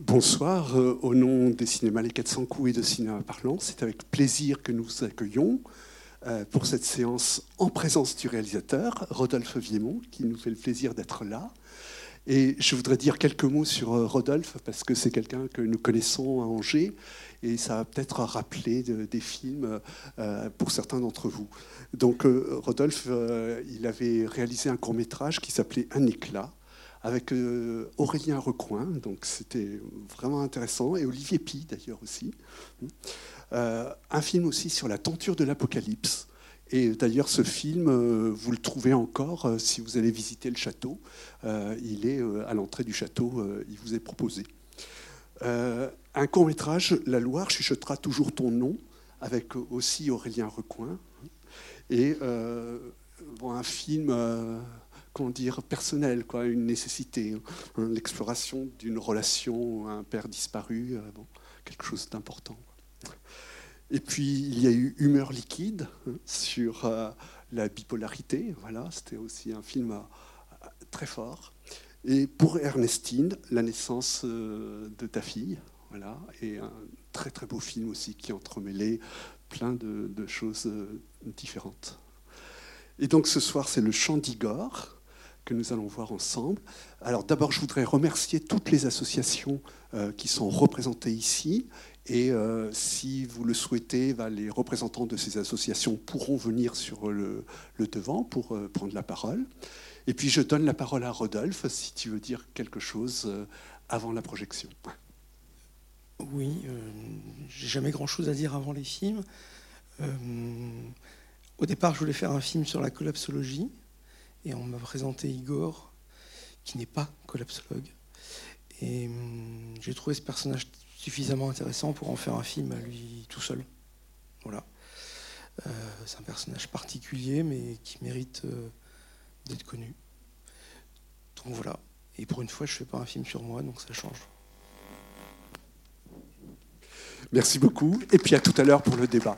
Bonsoir, euh, au nom des cinémas Les 400 coups et de Cinéma Parlant, c'est avec plaisir que nous vous accueillons euh, pour cette séance en présence du réalisateur, Rodolphe Viemont, qui nous fait le plaisir d'être là. Et je voudrais dire quelques mots sur euh, Rodolphe, parce que c'est quelqu'un que nous connaissons à Angers, et ça va peut-être rappeler des films pour certains d'entre vous. Donc Rodolphe, il avait réalisé un court métrage qui s'appelait Un éclat, avec euh, Aurélien Recoin, donc c'était vraiment intéressant, et Olivier Pi d'ailleurs aussi. Euh, un film aussi sur la tenture de l'Apocalypse. Et d'ailleurs, ce film, euh, vous le trouvez encore si vous allez visiter le château. il est à l'entrée du château, il vous est proposé. un court métrage, La Loire chuchotera toujours ton nom, avec aussi Aurélien Recoin. Et un film dire, personnel, quoi, une nécessité, hein, l'exploration d'une relation, un père disparu, euh, bon, quelque chose d'important. Et puis il y a eu Humeur liquide hein, sur euh, la bipolarité, voilà, c'était aussi un film euh, très fort. Et pour Ernestine, la naissance de ta fille, voilà, et un très très beau film aussi qui entremêlait plein de, de choses différentes. Et donc ce soir, c'est le chant d'Igor que nous allons voir ensemble. Alors d'abord, je voudrais remercier toutes les associations euh, qui sont représentées ici. Et euh, si vous le souhaitez, bah, les représentants de ces associations pourront venir sur le, devant pour euh, prendre la parole. Et puis je donne la parole à Rodolphe, si tu veux dire quelque chose avant la projection. Oui, j'ai jamais grand-chose à dire avant les films. au départ, je voulais faire un film sur la collapsologie et on m'a présenté Igor, qui n'est pas collapsologue. Et hum, j'ai trouvé ce personnage suffisamment intéressant pour en faire un film à lui tout seul. Voilà. Euh, c'est un personnage particulier, mais qui mérite euh, d'être connu. Donc voilà. Et pour une fois, je ne fais pas un film sur moi, donc ça change. Merci beaucoup. Et puis à tout à l'heure pour le débat.